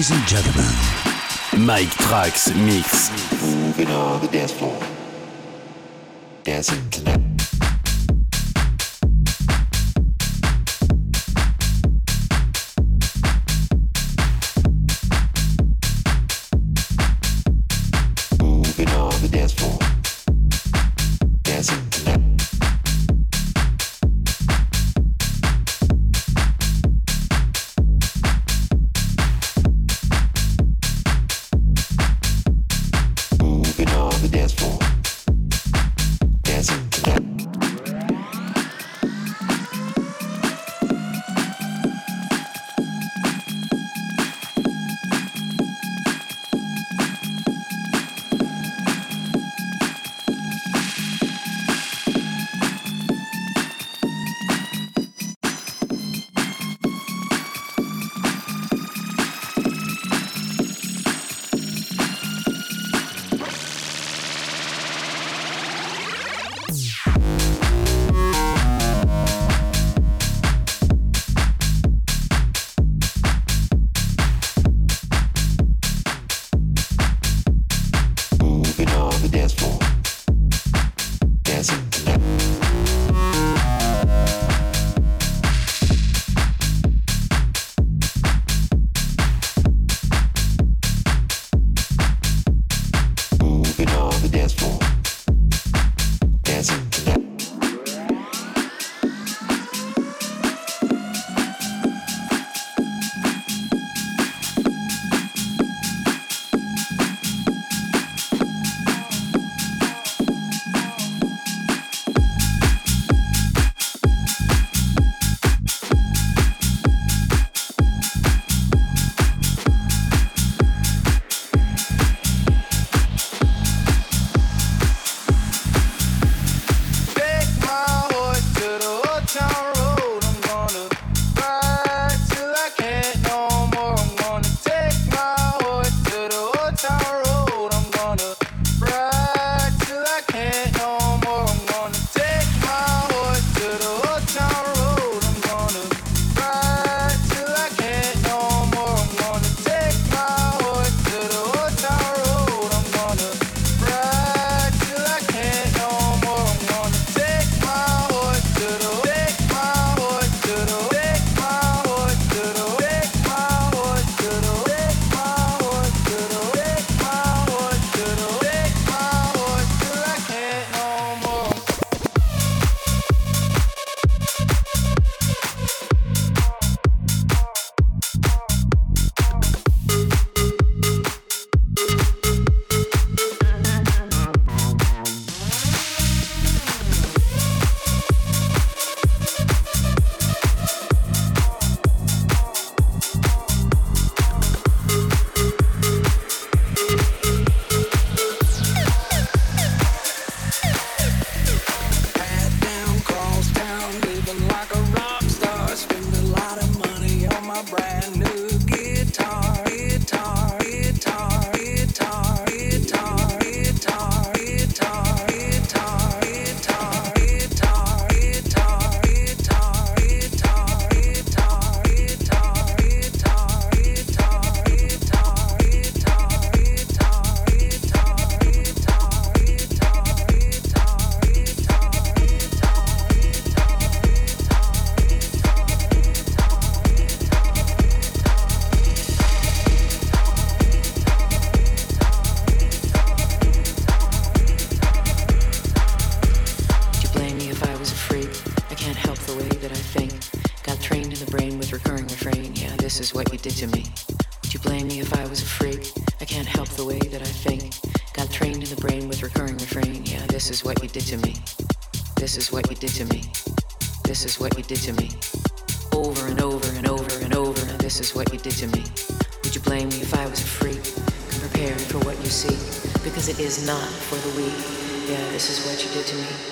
Ladies and gentlemen, Mike Trax Mix. Moving on the dance floor. Dancing tonight. did to me. This is what you did to me. Over and over and over and over. This is what you did to me. Would you blame me if I was a freak? Come prepared for what you see, because it is not for the weak. Yeah, this is what you did to me.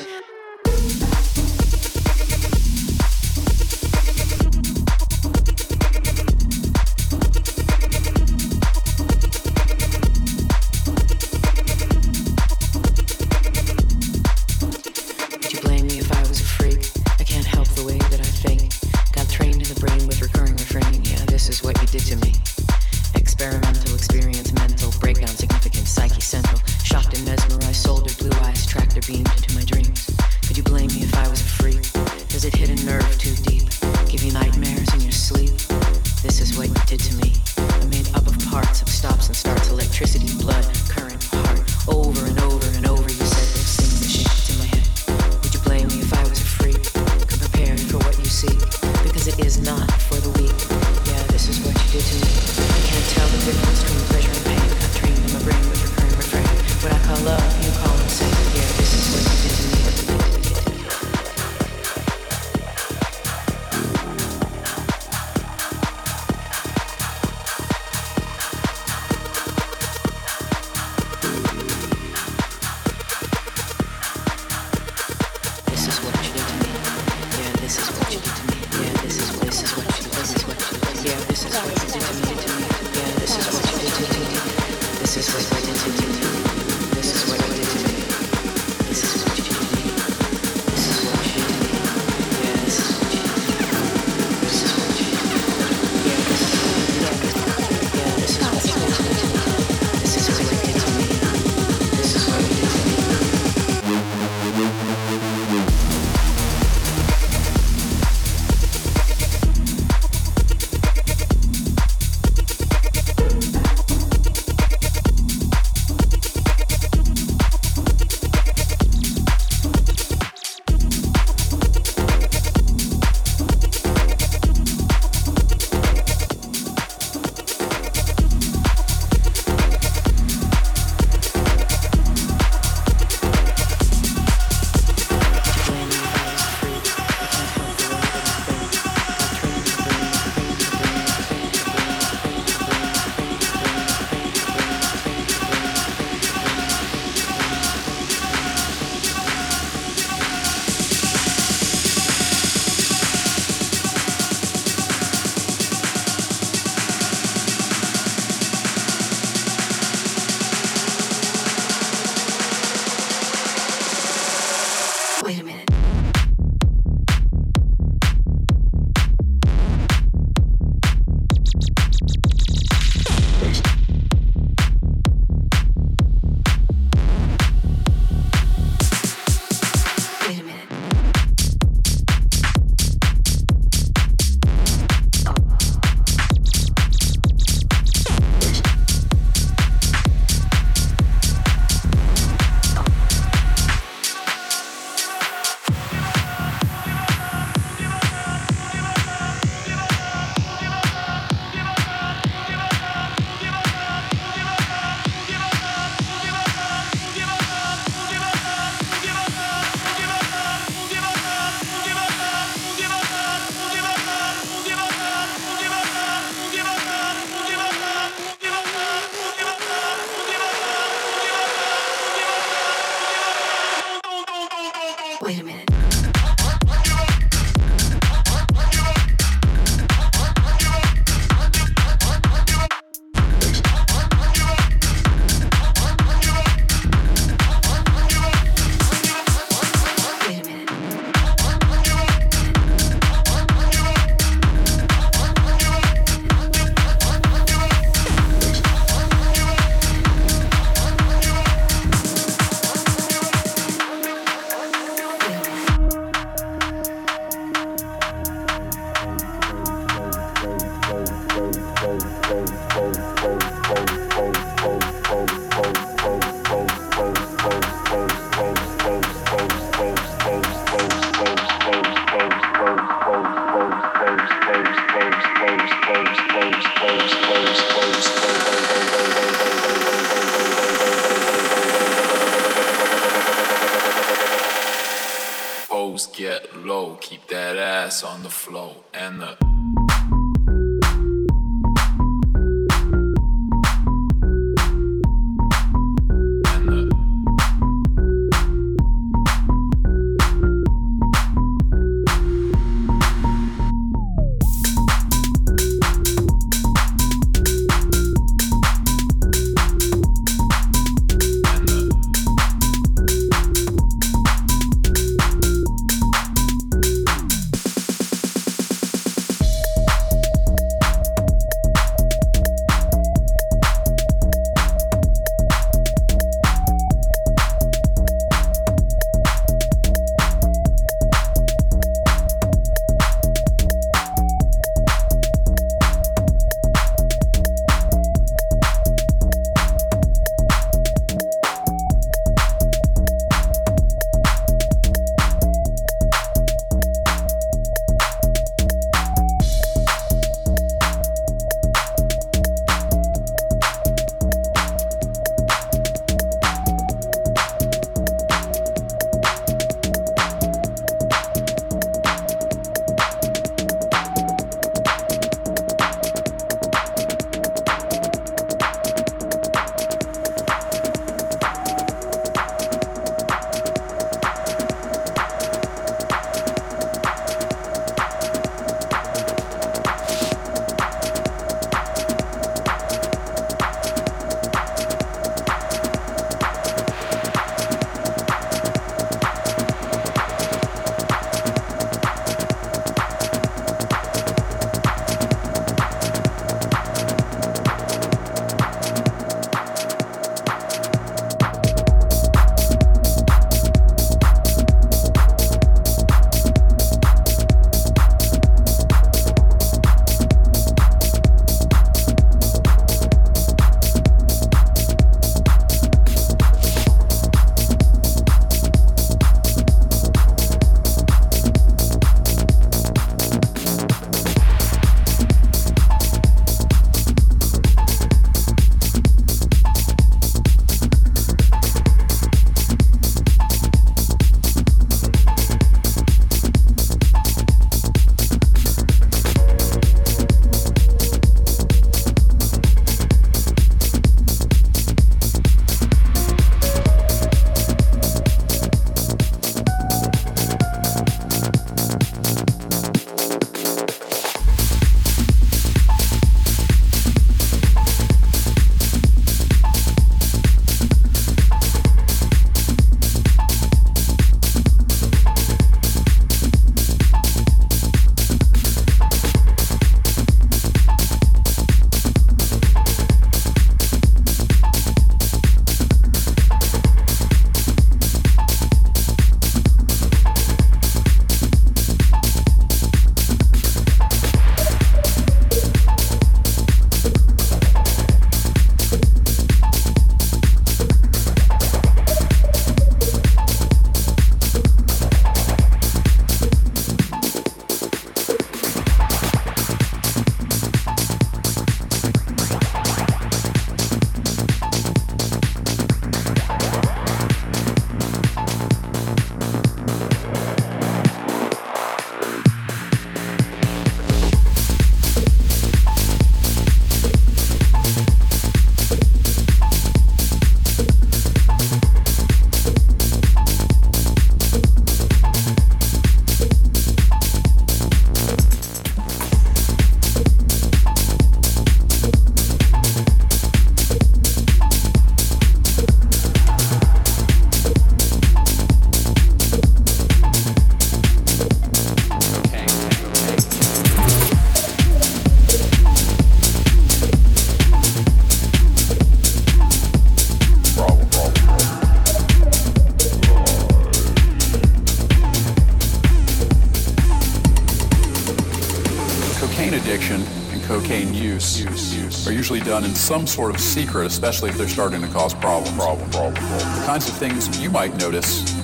Done in some sort of secret, especially if they're starting to cause problems. Problem, problem, problem. The kinds of things you might notice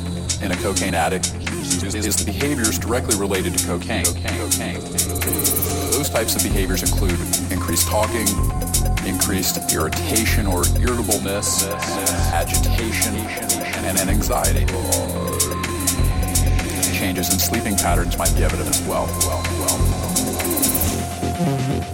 in a cocaine addict is, is the behaviors directly related to cocaine. cocaine. cocaine. Those types of behaviors include increased talking, increased irritation or irritableness, agitation, and, and anxiety. Changes in sleeping patterns might be evident as well. well, well.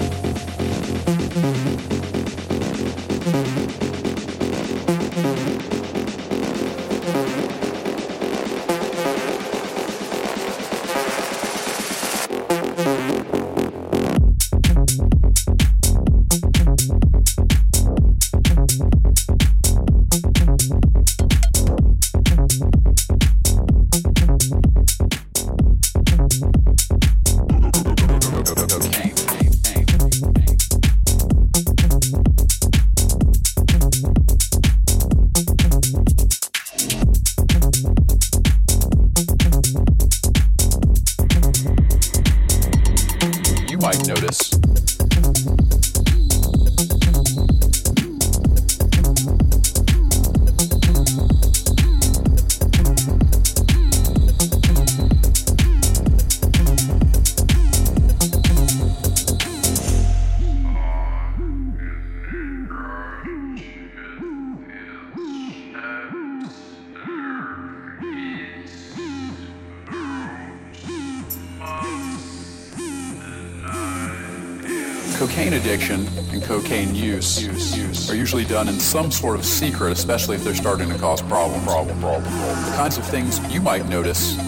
Done in some sort of secret, especially if they're starting to cause problems. Problem, problem, problem. The kinds of things you might notice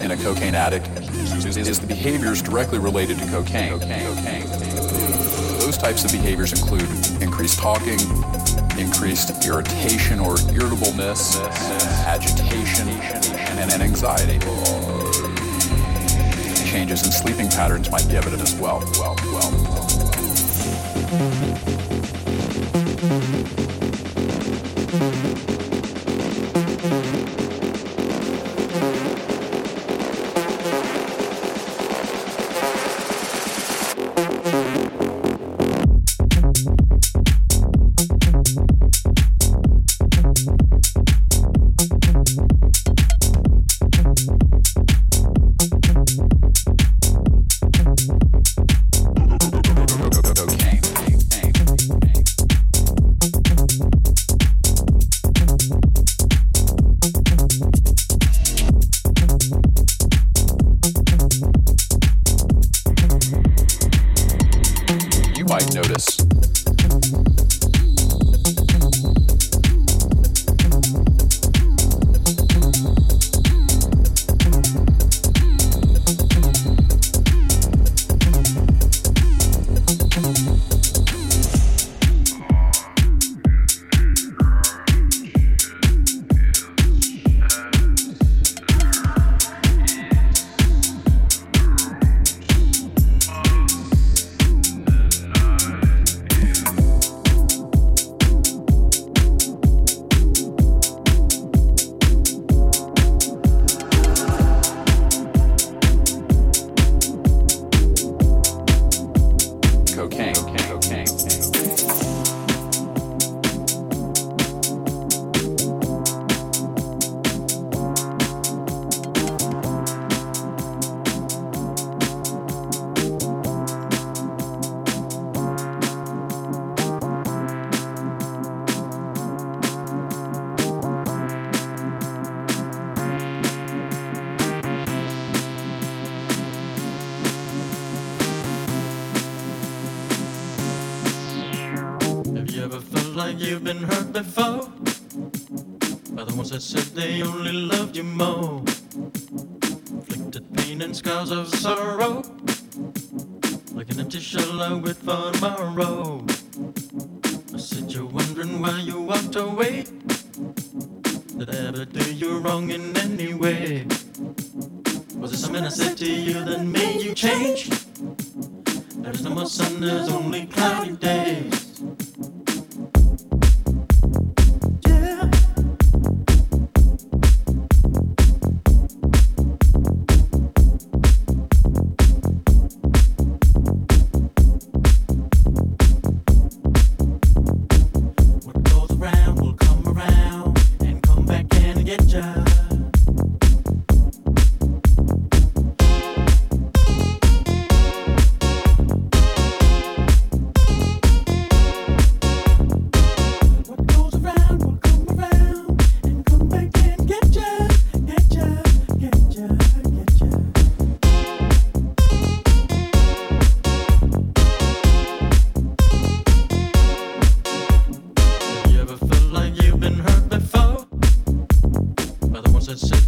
in a cocaine addict is, the behaviors directly related to cocaine. Those types of behaviors include increased talking, increased irritation or irritableness, agitation, and, and anxiety. Changes in sleeping patterns might be evident as well. well, well.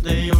We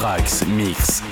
Trax Mix.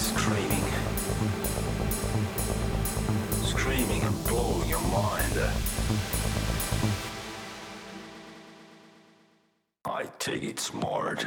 Screaming. Screaming and blowing your mind. I take it smart.